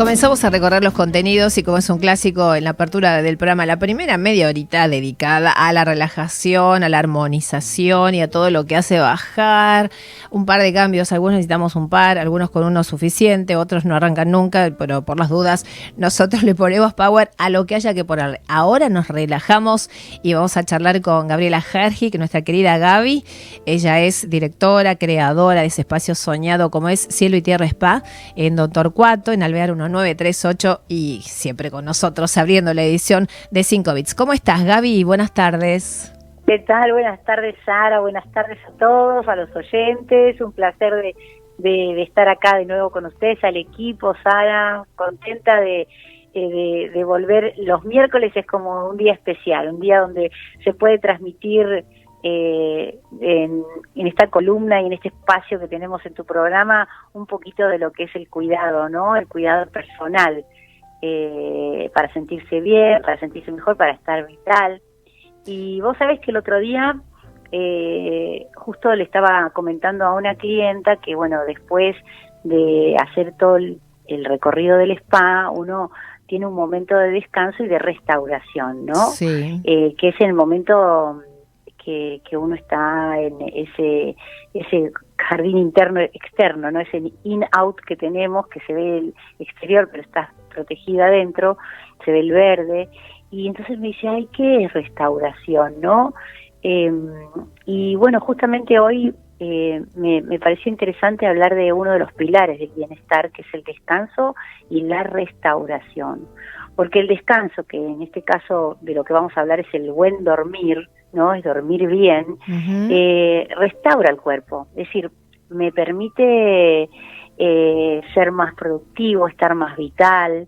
Comenzamos a recorrer los contenidos y como es un clásico en la apertura del programa, la primera media horita dedicada a la relajación, a la armonización y a todo lo que hace bajar. Un par de cambios, algunos necesitamos un par, algunos con uno suficiente, otros no arrancan nunca, pero por las dudas nosotros le ponemos power a lo que haya que ponerle. Ahora nos relajamos y vamos a charlar con Gabriela Hergi, que nuestra querida Gaby. Ella es directora, creadora de ese espacio soñado como es Cielo y Tierra Spa en Don Torcuato, en Alvear 1 938 y siempre con nosotros abriendo la edición de 5 bits. ¿Cómo estás, Gaby? Buenas tardes. ¿Qué tal? Buenas tardes, Sara. Buenas tardes a todos, a los oyentes. Un placer de, de, estar acá de nuevo con ustedes, al equipo, Sara. Contenta eh, de, volver. Los miércoles es como un día especial, un día donde se puede transmitir eh, en, esta columna y en este espacio que tenemos en tu programa un poquito de lo que es el cuidado, ¿no? El cuidado personal eh, para sentirse bien, para sentirse mejor, para estar vital. Y vos sabés que el otro día eh, justo le estaba comentando a una clienta que, bueno, después de hacer todo el, recorrido del spa, uno tiene un momento de descanso y de restauración, ¿no? Sí. Eh, que es el momento que, uno está en ese, ese jardín interno externo, ¿no? Ese in-out que tenemos, que se ve el exterior, pero está protegida adentro, se ve el verde. Y entonces me dice, ay, ¿qué es restauración, no? Em, y bueno, justamente hoy eh, me, me, pareció interesante hablar de uno de los pilares del bienestar, que es el descanso y la restauración. Porque el descanso, que en este caso de lo que vamos a hablar es el buen dormir, ¿no? Es dormir bien, eh, restaura el cuerpo. Es decir, me permite eh, ser más productivo, estar más vital,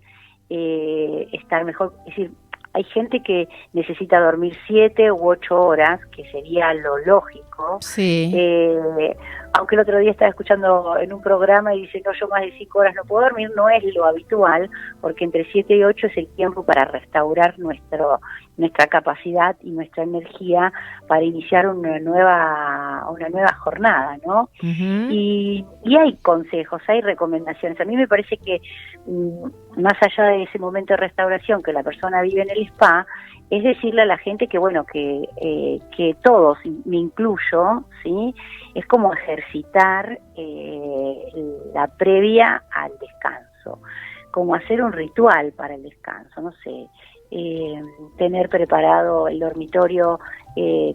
eh, estar mejor. Es decir, hay gente que necesita dormir siete u ocho horas, que sería lo lógico. Sí. Eh, aunque el otro día estaba escuchando en un programa y dice, no, yo más de cinco horas no puedo dormir, no es lo habitual, porque entre siete y ocho es el tiempo para restaurar nuestro nuestra capacidad y nuestra energía para iniciar una nueva una nueva jornada, ¿no? y, y, hay consejos, hay recomendaciones. A mí me parece que mm, más allá de ese momento de restauración que la persona vive en el spa, es decirle a la gente que bueno que eh, que todos me incluyo sí es como ejercitar eh, la previa al descanso como hacer un ritual para el descanso no sé eh, tener preparado el dormitorio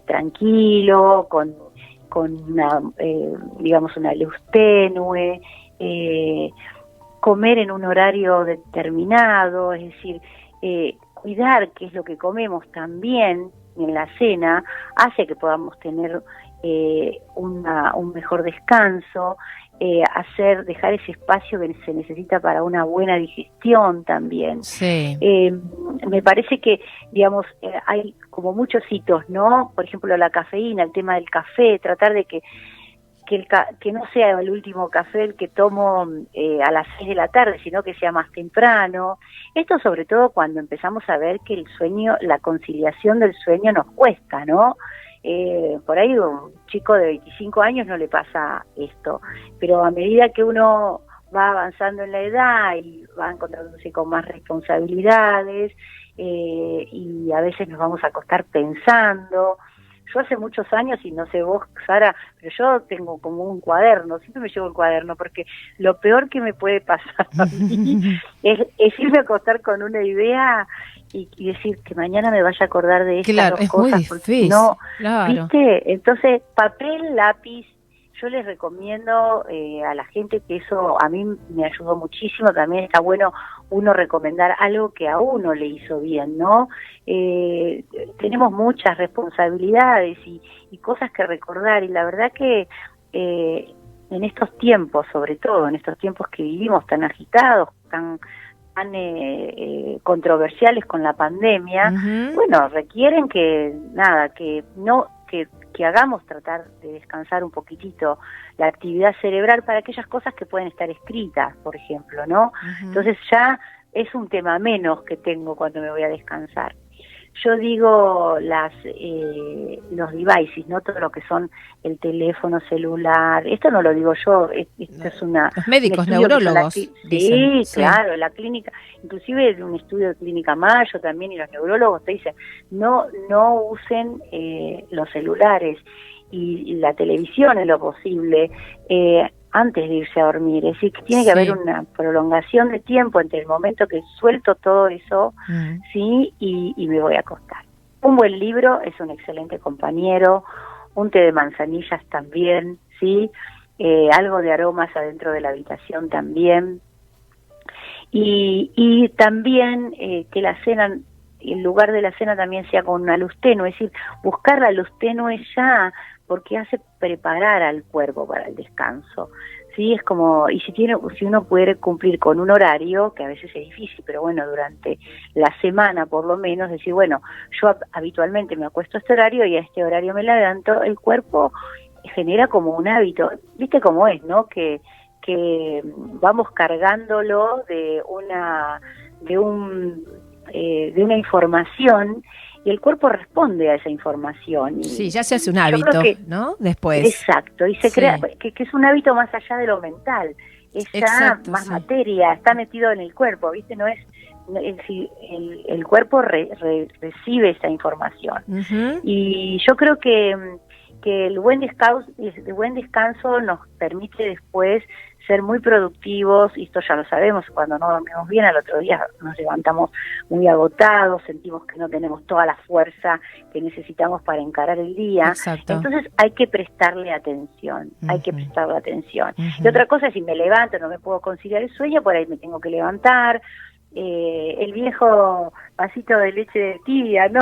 tranquilo con con una digamos una luz tenue comer en un horario determinado es decir cuidar qué es lo que comemos también en la cena hace que podamos tener eh, una, un mejor descanso, eh, hacer, dejar ese espacio que se necesita para una buena digestión también. Eh, me parece que, digamos, hay como muchos hitos, ¿no? Por ejemplo, la cafeína, el tema del café, tratar de que que, el que no sea el último café el que tomo eh, a las 6 de la tarde, sino que sea más temprano. Esto sobre todo cuando empezamos a ver que el sueño, la conciliación del sueño nos cuesta, ¿no? Eh, por ahí un chico de 25 años no le pasa esto, pero a medida que uno va avanzando en la edad y va encontrándose con más responsabilidades eh, y a veces nos vamos a acostar pensando, yo hace muchos años, y no sé vos, Sara, pero yo tengo como un cuaderno, siempre me llevo el cuaderno, porque lo peor que me puede pasar a mí es, irme a acostar con una idea y, decir que mañana me vaya a acordar de estas dos cosas, porque no, ¿viste? Entonces, papel, lápiz, yo les recomiendo eh, a la gente que eso a mí me ayudó muchísimo, también está bueno uno recomendar algo que a uno le hizo bien, ¿no? Eh, tenemos muchas responsabilidades y, cosas que recordar y la verdad que eh, en estos tiempos, sobre todo en estos tiempos que vivimos tan agitados, tan tan controversiales con la pandemia, bueno, requieren que nada, que no que que hagamos tratar de descansar un poquitito la actividad cerebral para aquellas cosas que pueden estar escritas, por ejemplo, ¿no? Entonces ya es un tema menos que tengo cuando me voy a descansar. Yo digo las eh, los devices, no todo lo que son el teléfono celular. Esto no lo digo yo, esto es una los médicos neurólogos. sí, claro, la clínica, inclusive de un estudio de clínica Mayo también y los neurólogos te dicen no no usen eh, los celulares y, la televisión en lo posible. Eh, antes de irse a dormir, es decir, que tiene que haber una prolongación de tiempo entre el momento que suelto todo eso, mm. sí, y, me voy a acostar. Un buen libro es un excelente compañero, un té de manzanillas también, sí, eh, algo de aromas adentro de la habitación también, y, y también eh, que la cena el lugar de la cena también sea con una luz tenue, es decir, buscar la luz tenue ya porque hace preparar al cuerpo para el descanso. Sí, es como, y si, tiene, si uno puede cumplir con un horario, que a veces es difícil, pero bueno, durante la semana por lo menos, decir, bueno, yo habitualmente me acuesto a este horario y a este horario me levanto, el cuerpo genera como un hábito, viste cómo es, ¿no? Que, que vamos cargándolo de una, de un, eh, de una información y el cuerpo responde a esa información. sí, ya se hace un hábito, ¿no? Después. Exacto, y se crea que, es un hábito más allá de lo mental, es ya más materia, está metido en el cuerpo, ¿viste? No es el, el, cuerpo recibe esa información. Y yo creo que, que el buen descanso, el buen descanso nos permite después ser muy productivos, y esto ya lo sabemos, cuando no dormimos bien, al otro día nos levantamos muy agotados, sentimos que no tenemos toda la fuerza que necesitamos para encarar el día. Entonces hay que prestarle atención, hay que prestarle atención. Y otra cosa es si me levanto, no me puedo conciliar el sueño, por ahí me tengo que levantar. Eh, el viejo vasito de leche de tibia, ¿no?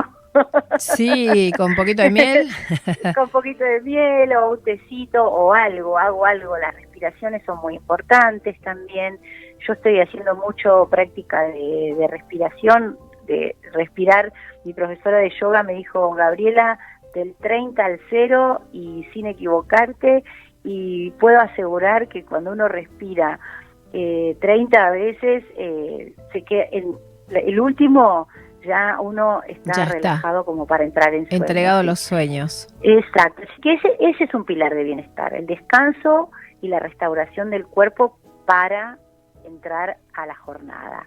Sí, con un poquito de miel. con poquito de miel o un tecito o algo, hago algo. Las respiraciones son muy importantes también. Yo estoy haciendo mucho práctica de, respiración, de respirar. Mi profesora de yoga me dijo, Gabriela, del 30 al 0 y sin equivocarte. Y puedo asegurar que cuando uno respira eh, 30 veces, eh, se queda en, el último ya uno está relajado como para entrar en sueño. Entregado a los sueños. Exacto. Así que ese, ese es un pilar de bienestar, el descanso y la restauración del cuerpo para entrar a la jornada.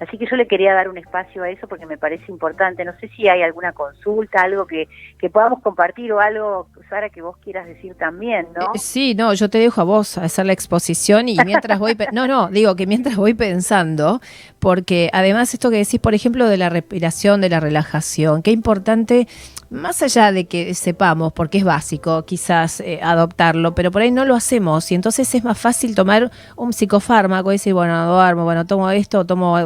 Así que yo le quería dar un espacio a eso porque me parece importante. No sé si hay alguna consulta, algo que, que podamos compartir o algo, Sara, que vos quieras decir también, ¿no? Eh, sí, no, yo te dejo a vos hacer la exposición y mientras voy, no, no, digo que mientras voy pensando, porque además esto que decís, por ejemplo, de la respiración, de la relajación, qué importante más allá de que sepamos, porque es básico quizás eh, adoptarlo, pero por ahí no lo hacemos y entonces es más fácil tomar un psicofármaco y decir, bueno, duermo, bueno, tomo esto, tomo...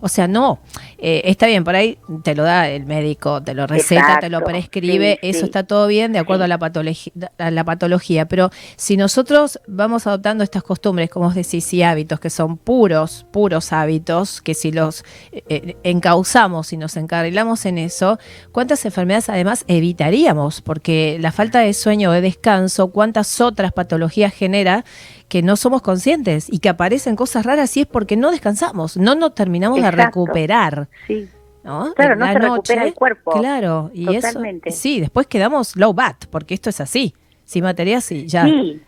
O sea, no, eh, está bien, por ahí te lo da el médico, te lo receta, te lo prescribe, eso está todo bien de acuerdo a, la patología, a la patología, pero si nosotros vamos adoptando estas costumbres, como os decís, y hábitos que son puros, puros hábitos, que si los eh, encauzamos y nos encarrilamos en eso, ¿cuántas enfermedades además evitaríamos, porque la falta de sueño o de descanso, cuántas otras patologías genera que no somos conscientes y que aparecen cosas raras y es porque no descansamos, no nos terminamos de recuperar. Sí. ¿no? Claro, no se recupera el cuerpo. Claro, y eso. Sí, después quedamos low bat, porque esto es así. Sin materia, sí, ya. Sí,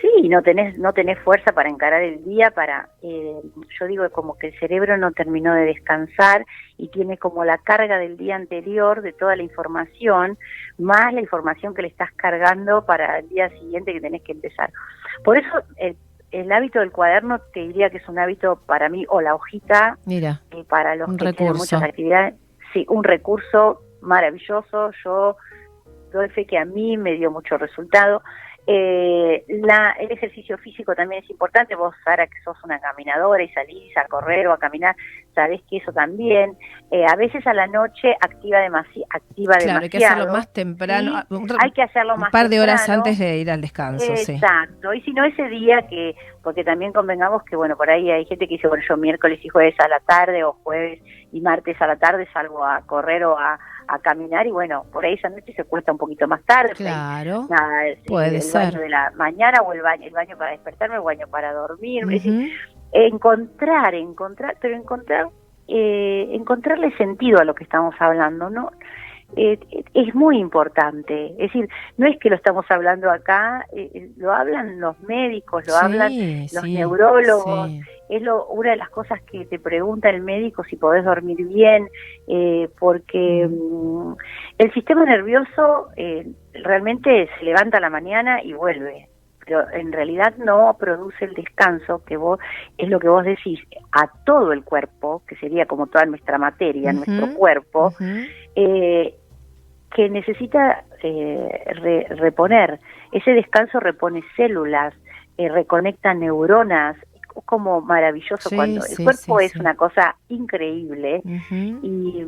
Sí, no tenés, no tenés fuerza para encarar el día, para, eh, yo digo como que el cerebro no terminó de descansar y tiene como la carga del día anterior de toda la información, más la información que le estás cargando para el día siguiente que tenés que empezar. Por eso el, hábito del cuaderno te diría que es un hábito para mí, o la hojita, Mira, eh, para los que tienen muchas actividades, sí, un recurso maravilloso, yo doy fe que a mí me dio mucho resultado. Eh, la, el ejercicio físico también es importante. Vos, Sara, que sos una caminadora y salís a correr o a caminar, sabés que eso también. Eh, a veces a la noche activa, demasi activa claro, demasiado. hay que hacerlo más temprano. hay que hacerlo más Un par de horas antes de ir al descanso. Exacto. Y si no, ese día que, porque también convengamos que, bueno, por ahí hay gente que dice, bueno, yo miércoles y jueves a la tarde o jueves y martes a la tarde salgo a correr o a a caminar y bueno, por ahí esa noche se cuesta un poquito más tarde. Claro. Nada, puede el baño de la mañana o el baño, el baño para despertarme, el baño para dormir. encontrar, encontrar, pero encontrar eh, encontrarle sentido a lo que estamos hablando, ¿no? Eh, es muy importante. Es decir, no es que lo estamos hablando acá, eh, eh, lo hablan los médicos, lo hablan los neurólogos. Es lo, una de las cosas que te pregunta el médico si podés dormir bien, porque mm, el sistema nervioso realmente se levanta a la mañana y vuelve pero en realidad no produce el descanso que vos es lo que vos decís a todo el cuerpo que sería como toda nuestra materia nuestro cuerpo eh, que necesita eh, reponer. Ese descanso repone células, eh, reconecta neuronas, como maravilloso cuando el cuerpo es una cosa increíble y,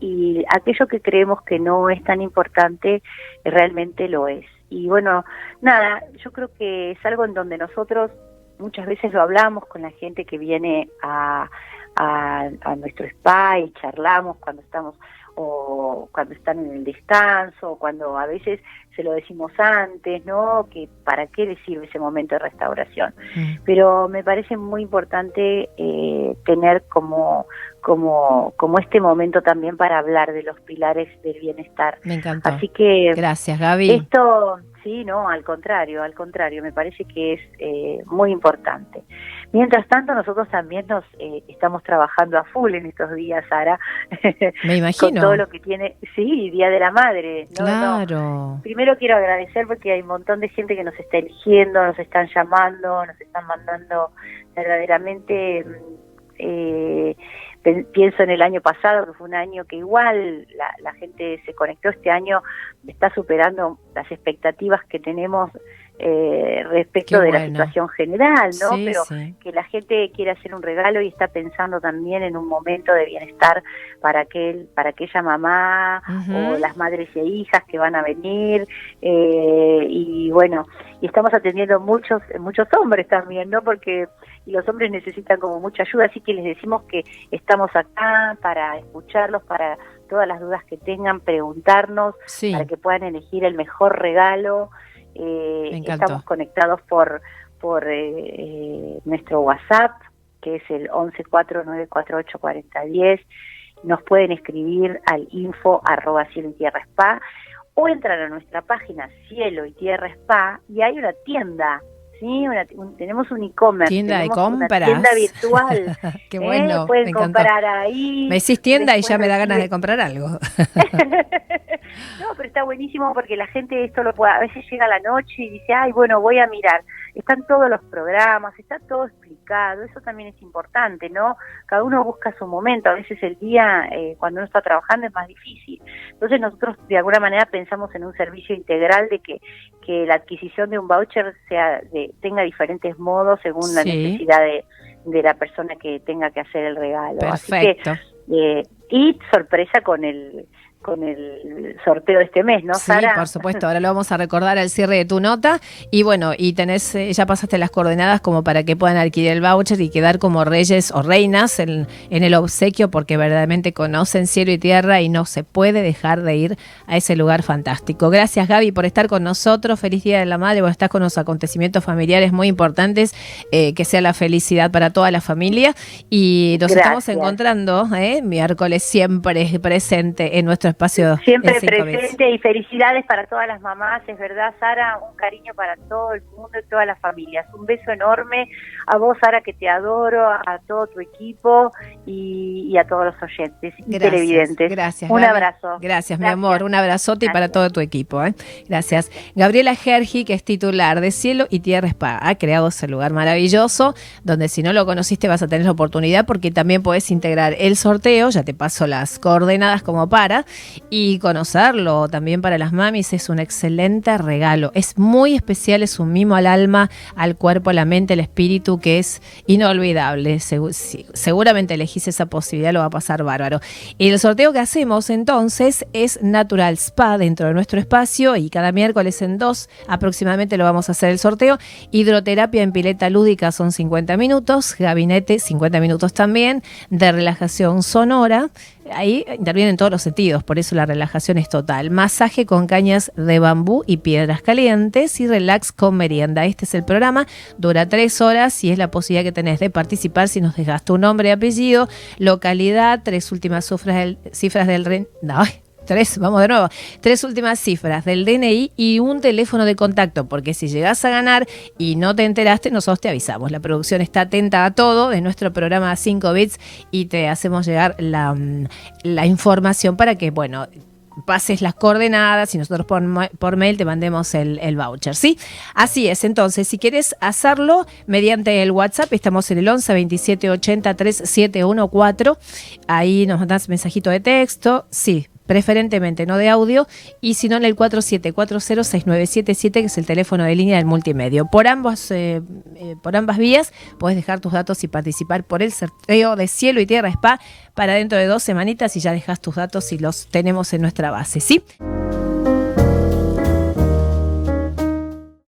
y, aquello que creemos que no es tan importante realmente lo es. Y bueno, nada, yo creo que es algo en donde nosotros muchas veces lo hablamos con la gente que viene a, a, a nuestro spa y charlamos cuando estamos o cuando están en el descanso, o cuando a veces se lo decimos antes, ¿no? Que para qué les sirve ese momento de restauración. Mm. Pero me parece muy importante eh, tener como, como, como este momento también para hablar de los pilares del bienestar. Me encantó. Así que... Gracias, Gaby. Esto, sí, no, al contrario, al contrario, me parece que es eh, muy importante. Mientras tanto, nosotros también nos eh, estamos trabajando a full en estos días, Sara. Me imagino. con todo lo que tiene, sí, Día de la Madre. claro. Primero quiero agradecer porque hay un montón de gente que nos está eligiendo, nos están llamando, nos están mandando verdaderamente... Eh, pienso en el año pasado, que fue un año que igual la, la gente se conectó, este año está superando las expectativas que tenemos eh, respecto de la situación general, ¿no? Pero que la gente quiere hacer un regalo y está pensando también en un momento de bienestar para aquel, para aquella mamá o las madres e hijas que van a venir eh, y bueno, y estamos atendiendo muchos muchos hombres también, ¿no? Porque los hombres necesitan como mucha ayuda, así que les decimos que estamos acá para escucharlos, para todas las dudas que tengan, preguntarnos, para que puedan elegir el mejor regalo. Eh, estamos conectados por, por eh, eh, nuestro WhatsApp, que es el 1149484010. Nos pueden escribir al info arroba cielo y tierra spa o entrar a nuestra página cielo y tierra spa y hay una tienda Sí, tenemos un e-commerce. Tienda de compras. tienda virtual. Qué bueno. Pueden comprar ahí. Me decís tienda y ya me da ganas de comprar algo. no, pero está buenísimo porque la gente esto lo puede. A veces llega la noche y dice, ay, bueno, voy a mirar están todos los programas, está todo explicado, eso también es importante, ¿no? Cada uno busca su momento, a veces el día eh, cuando uno está trabajando es más difícil. Entonces nosotros de alguna manera pensamos en un servicio integral de que, que la adquisición de un voucher sea de, tenga diferentes modos según la necesidad de, de, la persona que tenga que hacer el regalo. Perfecto. Así que, eh, y sorpresa con el con el sorteo de este mes, ¿no, Sara? Sí, por supuesto, ahora lo vamos a recordar al cierre de tu nota. Y bueno, y tenés, eh, ya pasaste las coordenadas como para que puedan adquirir el voucher y quedar como reyes o reinas en, en el obsequio, porque verdaderamente conocen cielo y tierra y no se puede dejar de ir a ese lugar fantástico. Gracias, Gaby, por estar con nosotros. Feliz Día de la Madre. Bueno, estás con los acontecimientos familiares muy importantes, eh, que sea la felicidad para toda la familia. Y nos estamos encontrando, ¿eh? miércoles siempre presente en nuestro espacio. Siempre presente y felicidades para todas las mamás, es verdad, Sara, un cariño para todo el mundo y todas las familias. Un beso enorme a vos, Sara, que te adoro, a todo tu equipo y, a todos los oyentes y televidentes. Gracias. Un abrazo. Gracias, mi amor. Un abrazote y para todo tu equipo. ¿eh? Gracias. Gabriela Gergi, que es titular de Cielo y Tierra Spa, ha creado ese lugar maravilloso donde si no lo conociste vas a tener la oportunidad porque también puedes integrar el sorteo, ya te paso las coordenadas como para, y conocerlo también para las mamis es un excelente regalo. Es muy especial, es un mimo al alma, al cuerpo, a la mente, al espíritu, que es inolvidable. seguramente elegís esa posibilidad, lo va a pasar bárbaro. Y el sorteo que hacemos entonces es Natural Spa dentro de nuestro espacio y cada miércoles en dos aproximadamente lo vamos a hacer el sorteo. Hidroterapia en pileta lúdica son 50 minutos, gabinete 50 minutos también, de relajación sonora Ahí intervienen todos los sentidos, por eso la relajación es total. Masaje con cañas de bambú y piedras calientes y relax con merienda. Este es el programa, dura tres horas y es la posibilidad que tenés de participar si nos dejas tu nombre apellido, localidad, tres últimas cifras del, cifras no, Tres, vamos de nuevo. Tres últimas cifras del DNI y un teléfono de contacto, porque si llegas a ganar y no te enteraste, nosotros te avisamos. La producción está atenta a todo de nuestro programa 5 bits y te hacemos llegar la, mm, la información para que, bueno, pases las coordenadas y nosotros por, mail te mandemos el, el, voucher, ¿sí? Así es, entonces, si quieres hacerlo mediante el WhatsApp, estamos en el 11 27 80 3714, ahí nos mandas mensajito de texto, sí, preferentemente no de audio, y si no en el 47406977, que es el teléfono de línea del multimedio. Por, eh, eh, por ambas vías puedes dejar tus datos y participar por el sorteo de Cielo y Tierra Spa para dentro de dos semanitas y ya dejas tus datos y los tenemos en nuestra base, ¿sí?